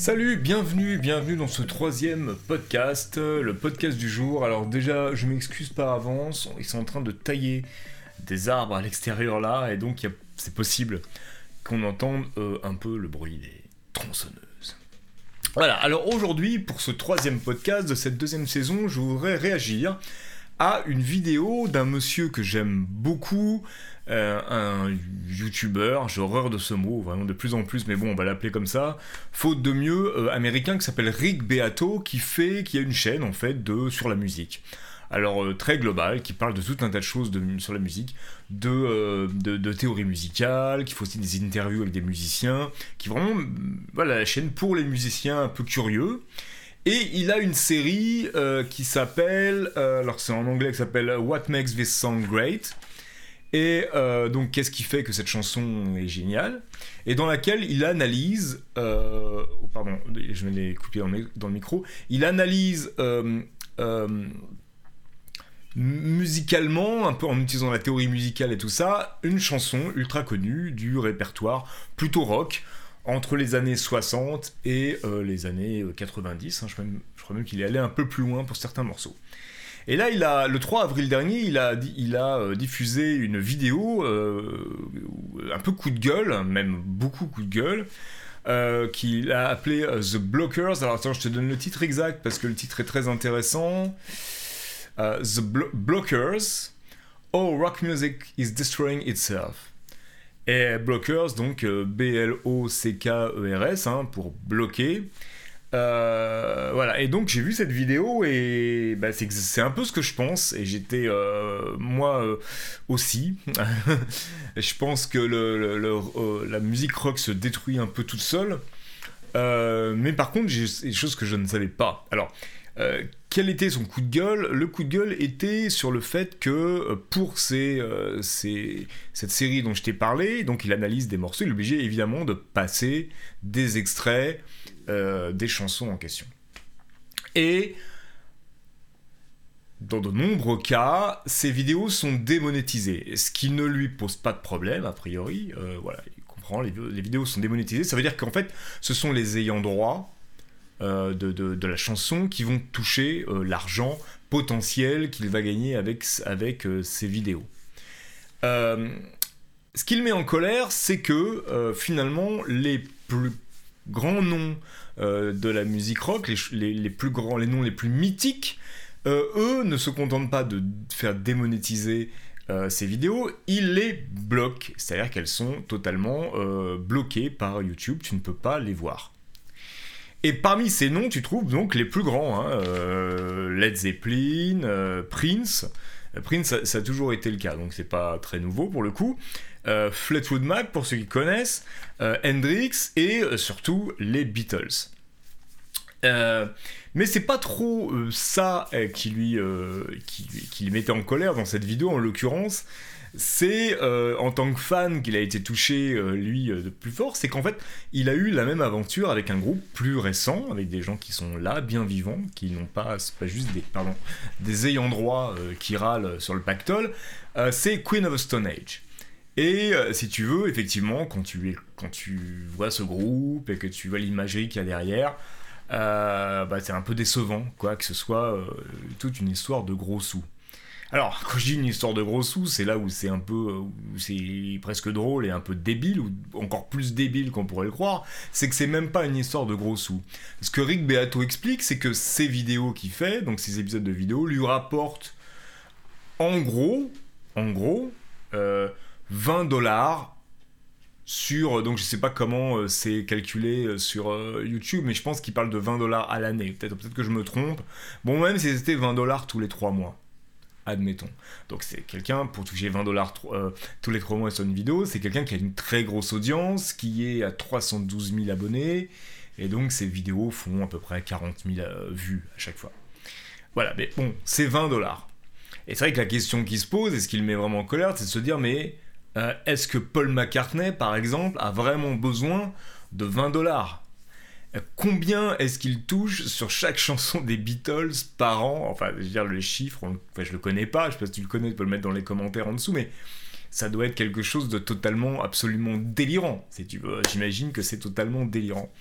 Salut, bienvenue, bienvenue dans ce troisième podcast, euh, le podcast du jour. Alors déjà, je m'excuse par avance, ils sont en train de tailler des arbres à l'extérieur là, et donc c'est possible qu'on entende euh, un peu le bruit des tronçonneuses. Voilà, alors aujourd'hui, pour ce troisième podcast de cette deuxième saison, je voudrais réagir à une vidéo d'un monsieur que j'aime beaucoup, euh, un youtubeur, j'ai horreur de ce mot, vraiment de plus en plus, mais bon, on va l'appeler comme ça, faute de mieux, euh, américain qui s'appelle Rick Beato, qui fait, qui a une chaîne en fait de sur la musique. Alors euh, très global, qui parle de tout un tas de choses sur la musique, de, de, de théorie musicale, qui fait aussi des interviews avec des musiciens, qui vraiment, voilà, la chaîne pour les musiciens un peu curieux. Et il a une série qui s'appelle, alors c'est en anglais qui s'appelle What Makes This Song Great? Et euh, donc, qu'est-ce qui fait que cette chanson est géniale? Et dans laquelle il analyse. Euh, oh, pardon, je vais les couper dans le micro. Il analyse. Euh, musicalement, un peu en utilisant la théorie musicale et tout ça, une chanson ultra connue du répertoire plutôt rock entre les années 60 et les années 90. Hein. je, crois même qu'il est allé un peu plus loin pour certains morceaux. Et là, le 3 avril dernier, il a, euh, diffusé une vidéo euh, un peu coup de gueule, même beaucoup coup de gueule, euh, qu'il a appelé The Blockers. Alors attends, je te donne le titre exact parce que le titre est très intéressant. The Blockers, Oh Rock Music is Destroying Itself. Et Blockers, donc B-L-O-C-K-E-R-S, hein, pour bloquer. Euh, voilà, et donc j'ai vu cette vidéo et bah, c'est un peu ce que je pense. Et j'étais, euh, moi euh, aussi, je pense que le, la musique rock se détruit un peu toute seule. mais par contre, j'ai des choses que je ne savais pas. Alors, quel était son coup de gueule? Le coup de gueule était sur le fait que pour ces, ces, cette série dont je t'ai parlé, donc il analyse des morceaux, il est obligé évidemment de passer des extraits euh, des chansons en question. Et dans de nombreux cas, ces vidéos sont démonétisées, ce qui ne lui pose pas de problème, a priori. Euh, voilà, il comprend, les, vidéos sont démonétisées. Ça veut dire qu'en fait, ce sont les ayants droit euh, de, la chanson qui vont toucher l'argent potentiel qu'il va gagner avec, avec ces vidéos. ce qu'il met en colère, c'est que finalement, les plus grands noms euh, de la musique rock, les, plus grands, noms les plus mythiques, euh, eux ne se contentent pas de faire démonétiser euh, ces vidéos, ils les bloquent, c'est-à-dire qu'elles sont totalement bloquées par YouTube, tu ne peux pas les voir. Et parmi ces noms, tu trouves donc les plus grands, hein, Led Zeppelin, Prince. Prince, ça, a toujours été le cas, donc c'est pas très nouveau pour le coup. Euh, Fleetwood Mac pour ceux qui connaissent, euh, Hendrix et euh, surtout les Beatles. mais c'est pas trop ça qui lui, qui, qui mettait en colère dans cette vidéo en l'occurrence. C'est en tant que fan qu'il a été touché lui de plus fort, c'est qu'en fait il a eu la même aventure avec un groupe plus récent, avec des gens qui sont là, bien vivants, qui n'ont pas, pas juste des, pardon, des ayants droit qui râlent sur le pactole. c'est Queen of the Stone Age. Et euh, si tu veux, effectivement, quand tu, quand tu vois ce groupe et que tu vois l'imagerie qu'il y a derrière, euh, bah, c'est un peu décevant, quoi, que ce soit euh, toute une histoire de gros sous. Alors, quand je dis une histoire de gros sous, c'est là où c'est un peu, c'est presque drôle et un peu débile, ou encore plus débile qu'on pourrait le croire, c'est que c'est même pas une histoire de gros sous. Ce que Rick Beato explique, c'est que ces vidéos qu'il fait, donc ces épisodes de vidéos, lui rapportent, en gros, en gros, 20 dollars sur donc je sais pas comment euh, c'est calculé euh, sur euh, YouTube mais je pense qu'il parle de 20 dollars à l'année. Peut-être peut-être que je me trompe. Bon même si c'était 20 dollars tous les 3 mois admettons. Donc c'est quelqu'un pour toucher 20 dollars tous les 3 mois sur une vidéo c'est quelqu'un qui a une très grosse audience qui est à 312 000 abonnés et donc ces vidéos font à peu près 40 000 vues à chaque fois. Voilà mais bon c'est 20 dollars. Et c'est vrai que la question qui se pose et ce qui le met vraiment en colère c'est de se dire mais euh, est-ce que Paul McCartney, par exemple, a vraiment besoin de 20 dollars? euh, Combien est-ce qu'il touche sur chaque chanson des Beatles par an? Enfin, je veux dire, les chiffres, enfin, je le connais pas, je sais pas si tu le connais, tu peux le mettre dans les commentaires en dessous, mais ça doit être quelque chose de totalement, absolument délirant, si tu veux. J'imagine que c'est totalement délirant.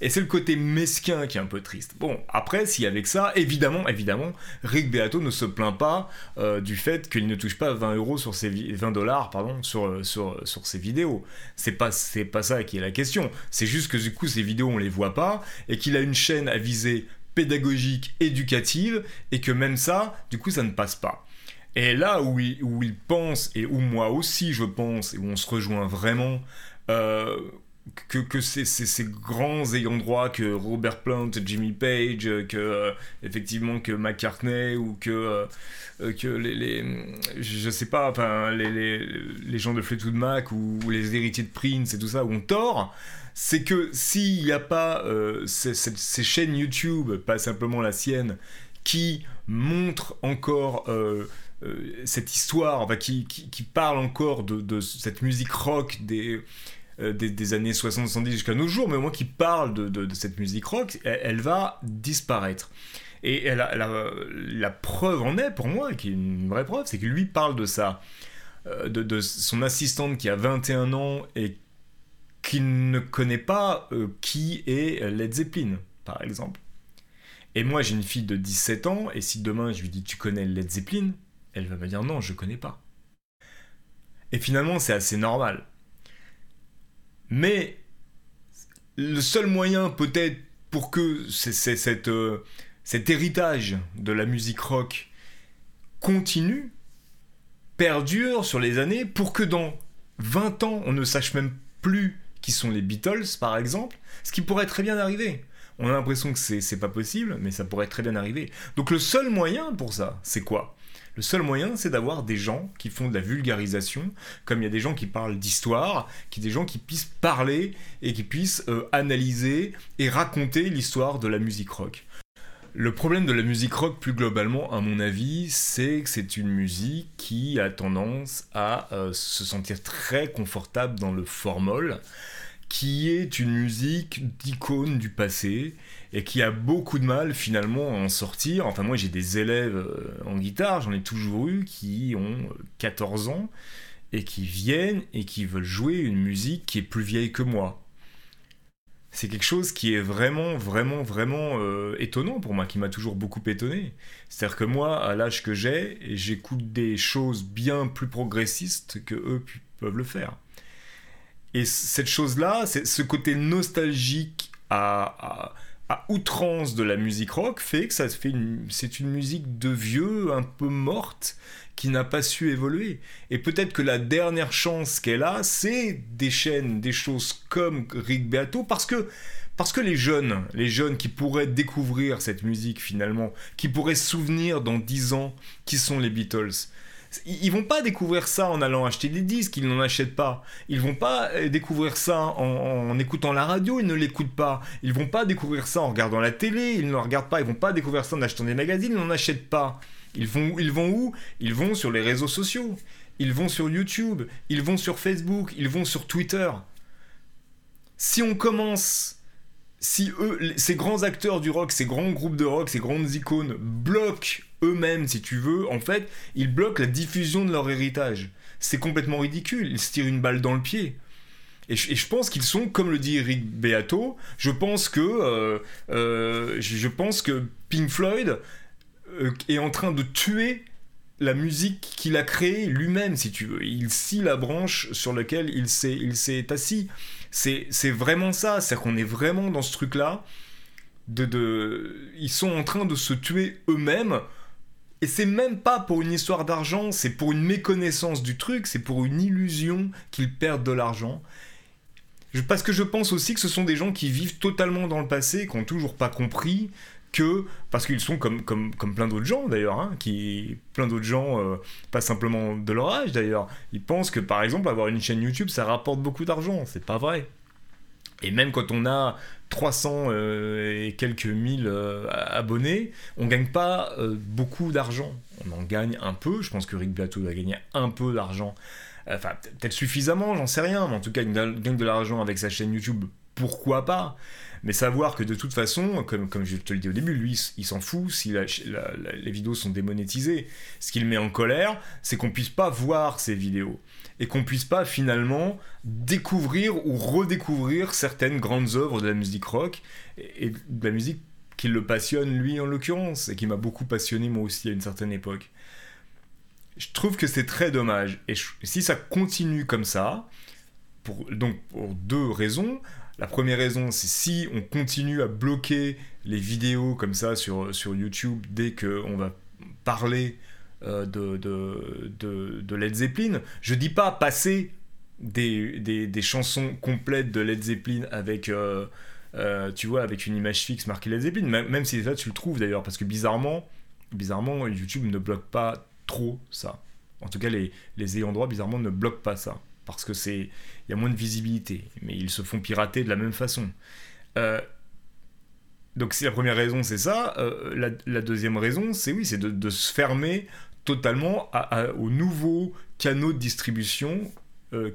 Et c'est le côté mesquin qui est un peu triste. Bon, après, si avec ça, évidemment, évidemment, Rick Beato ne se plaint pas euh, du fait qu'il ne touche pas 20 euros sur ses 20 dollars, pardon, sur, sur, sur ses vidéos. C'est pas, c'est pas ça qui est la question. C'est juste que du coup, ces vidéos, on les voit pas et qu'il a une chaîne à viser pédagogique, éducative, et que même ça, du coup, ça ne passe pas. Et là où il, où il pense, et où moi aussi je pense, et où on se rejoint vraiment, euh, que, que ces, ces, grands ayants droit que Robert Plant, Jimmy Page, que euh, effectivement que McCartney ou que euh, que les, les, je sais pas enfin les, les, les gens de Fleetwood Mac ou, les héritiers de Prince et tout ça ont tort. C'est que s'il n'y a pas ces, ces, chaînes YouTube pas simplement la sienne qui montrent encore cette histoire, enfin, qui, qui, qui, parle encore de, de, cette musique rock des, euh, des, années 60-70 jusqu'à nos jours, mais au moins qui parle de, cette musique rock, elle, va disparaître. Et elle la preuve en est, pour moi, qui est une vraie preuve, c'est que lui parle de ça, euh, de, son assistante qui a 21 ans et qui ne connaît pas euh, qui est Led Zeppelin, par exemple. Et moi, j'ai une fille de 17 ans, et si demain je lui dis tu connais Led Zeppelin, elle va me dire non, je connais pas. Et finalement, c'est assez normal. Mais le seul moyen peut-être pour que cette, euh, cet héritage de la musique rock continue, perdure sur les années, pour que dans 20 ans, on ne sache même plus qui sont les Beatles, par exemple, ce qui pourrait très bien arriver. On a l'impression que c'est pas possible, mais ça pourrait très bien arriver. Donc le seul moyen pour ça, c'est quoi? Le seul moyen, c'est d'avoir des gens qui font de la vulgarisation, comme il y a des gens qui parlent d'histoire, qui des gens qui puissent parler et qui puissent euh, analyser et raconter l'histoire de la musique rock. Le problème de la musique rock plus globalement, à mon avis, c'est que c'est une musique qui a tendance à euh, se sentir très confortable dans le formol, qui est une musique d'icône du passé et qui a beaucoup de mal finalement à en sortir. Enfin moi j'ai des élèves euh, en guitare, j'en ai toujours eu, qui ont 14 ans et qui viennent et qui veulent jouer une musique qui est plus vieille que moi. C'est quelque chose qui est vraiment, vraiment, vraiment euh, étonnant pour moi, qui m'a toujours beaucoup étonné. C'est-à-dire que moi, à l'âge que j'ai, j'écoute des choses bien plus progressistes que eux peuvent le faire. Et cette chose-là, ce côté nostalgique à outrance de la musique rock fait que ça fait c'est une musique de vieux un peu morte qui n'a pas su évoluer. Et peut-être que la dernière chance qu'elle a, c'est des chaînes, des choses comme Rick Beato, parce que parce que les jeunes, les jeunes qui pourraient découvrir cette musique finalement, qui pourraient se souvenir dans 10 ans qui sont les Beatles, ils vont pas découvrir ça en allant acheter des disques, ils n'en achètent pas. Ils vont pas euh, découvrir ça en, écoutant la radio, ils ne l'écoutent pas. Ils vont pas découvrir ça en regardant la télé, ils ne regardent pas. Ils vont pas découvrir ça en achetant des magazines, ils n'en achètent pas. Ils vont, ils vont où? Ils vont sur les réseaux sociaux. Ils vont sur YouTube, ils vont sur Facebook, ils vont sur Twitter. Si on commence si eux, ces grands acteurs du rock, ces grands groupes de rock, ces grandes icônes bloquent eux-mêmes, si tu veux, en fait, ils bloquent la diffusion de leur héritage. C'est complètement ridicule, ils se tirent une balle dans le pied. Et je, pense qu'ils sont, comme le dit Eric Beato, je pense que, euh, euh, je pense que Pink Floyd euh, est en train de tuer la musique qu'il a créée lui-même, si tu veux. Il scie la branche sur laquelle il s'est assis. C'est vraiment ça, c'est-à-dire qu'on est vraiment dans ce truc-là. De, de, ils sont en train de se tuer eux-mêmes. Et c'est même pas pour une histoire d'argent, c'est pour une méconnaissance du truc, c'est pour une illusion qu'ils perdent de l'argent. Parce que je pense aussi que ce sont des gens qui vivent totalement dans le passé, qui n'ont toujours pas compris que parce qu'ils sont comme, comme, comme plein d'autres gens d'ailleurs, hein, qui plein d'autres gens, euh, pas simplement de leur âge d'ailleurs, ils pensent que par exemple avoir une chaîne YouTube ça rapporte beaucoup d'argent, c'est pas vrai. Et même quand on a 300 euh, et quelques mille euh, abonnés, on gagne pas beaucoup d'argent. On en gagne un peu, je pense que Rick Beato va gagner un peu d'argent. Enfin, peut-être suffisamment, j'en sais rien, mais en tout cas, il gagne de l'argent avec sa chaîne YouTube pourquoi pas mais savoir que de toute façon, comme, comme je te le dis au début, lui, il s'en fout si les vidéos sont démonétisées. Ce qu'il met en colère, c'est qu'on puisse pas voir ces vidéos. Et qu'on puisse pas finalement découvrir ou redécouvrir certaines grandes œuvres de la musique rock et, de la musique qui le passionne lui en l'occurrence et qui m'a beaucoup passionné moi aussi à une certaine époque. Je trouve que c'est très dommage. Et si ça continue comme ça, donc pour deux raisons, la première raison, c'est si on continue à bloquer les vidéos comme ça sur, sur YouTube dès qu'on va parler euh, de, de, Led Zeppelin. Je dis pas passer des, des, chansons complètes de Led Zeppelin avec, euh, euh, tu vois, avec une image fixe marquée Led Zeppelin, même, même si ça tu le trouves d'ailleurs, parce que bizarrement, bizarrement, YouTube ne bloque pas trop ça. En tout cas, les, les ayants droit, bizarrement, ne bloquent pas ça parce que c'est il y a moins de visibilité, mais ils se font pirater de la même façon. Euh, donc si la première raison c'est ça, euh, la, deuxième raison c'est oui, c'est de, se fermer totalement aux nouveaux canaux de distribution euh,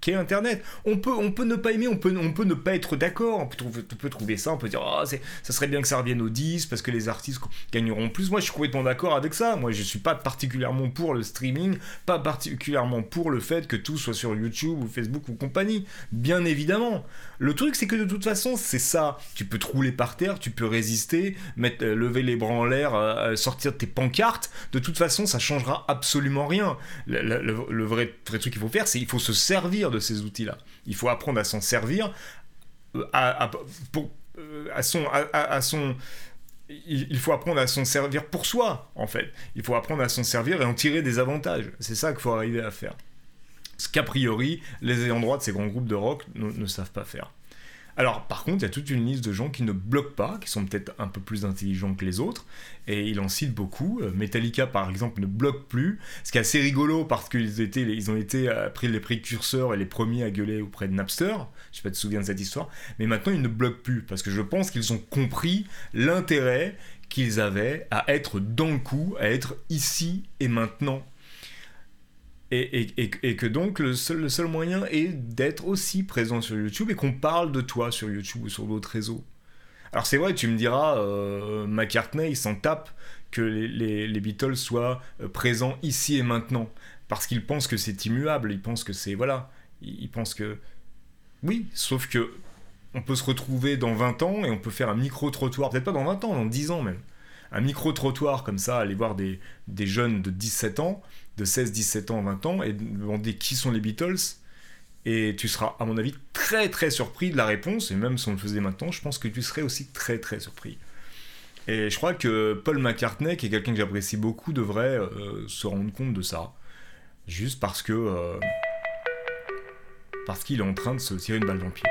qu'est Internet. On peut, on peut ne pas aimer, on peut, ne pas être d'accord, on peut, trouver, ça, on peut dire oh, ça serait bien que ça revienne au 10 parce que les artistes gagneront plus. Moi, je suis complètement d'accord avec ça. Moi, je suis pas particulièrement pour le streaming, pas particulièrement pour le fait que tout soit sur YouTube ou Facebook ou compagnie. Bien évidemment. Le truc, c'est que de toute façon, c'est ça. Tu peux te par terre, tu peux résister, mettre, euh, lever les bras en l'air, euh, euh, sortir tes pancartes. De toute façon, ça changera absolument rien. Le, vrai, vrai truc qu'il faut faire, c'est il faut se servir de ces outils-là. Il faut apprendre à s'en servir euh, à, pour, euh, son... À, son il faut apprendre à s'en servir pour soi, en fait. Il faut apprendre à s'en servir et en tirer des avantages. C'est ça qu'il faut arriver à faire. Ce qu'a priori, les ayants droit de ces grands groupes de rock ne savent pas faire. Alors, par contre, il y a toute une liste de gens qui ne bloquent pas, qui sont peut-être un peu plus intelligents que les autres, et il en cite beaucoup. Euh, Metallica, par exemple, ne bloque plus, ce qui est assez rigolo parce qu'ils ils ont été après les précurseurs et les premiers à gueuler auprès de Napster. Je sais pas si tu te souviens de cette histoire, mais maintenant ils ne bloquent plus parce que je pense qu'ils ont compris l'intérêt qu'ils avaient à être dans le coup, à être ici et maintenant et, que donc le seul, moyen est d'être aussi présent sur YouTube et qu'on parle de toi sur YouTube ou sur d'autres réseaux. Alors c'est vrai, tu me diras, euh, McCartney, il s'en tape que les, les, Beatles soient euh, présents ici et maintenant, parce qu'il pense que c'est immuable, il pense que c'est... Voilà, il, il pense que... Oui, sauf que on peut se retrouver dans 20 ans et on peut faire un micro-trottoir, peut-être pas dans 20 ans, dans 10 ans même. Un micro-trottoir comme ça, aller voir des, des jeunes de 17 ans, de 16, 17 ans, 20 ans et demander qui sont les Beatles. Et tu seras, à mon avis, très très surpris de la réponse. Et même si on le faisait maintenant, je pense que tu serais aussi très très surpris. Et je crois que Paul McCartney, qui est quelqu'un que j'apprécie beaucoup, devrait euh, se rendre compte de ça. Juste parce que. Euh, parce qu'il est en train de se tirer une balle dans le pied.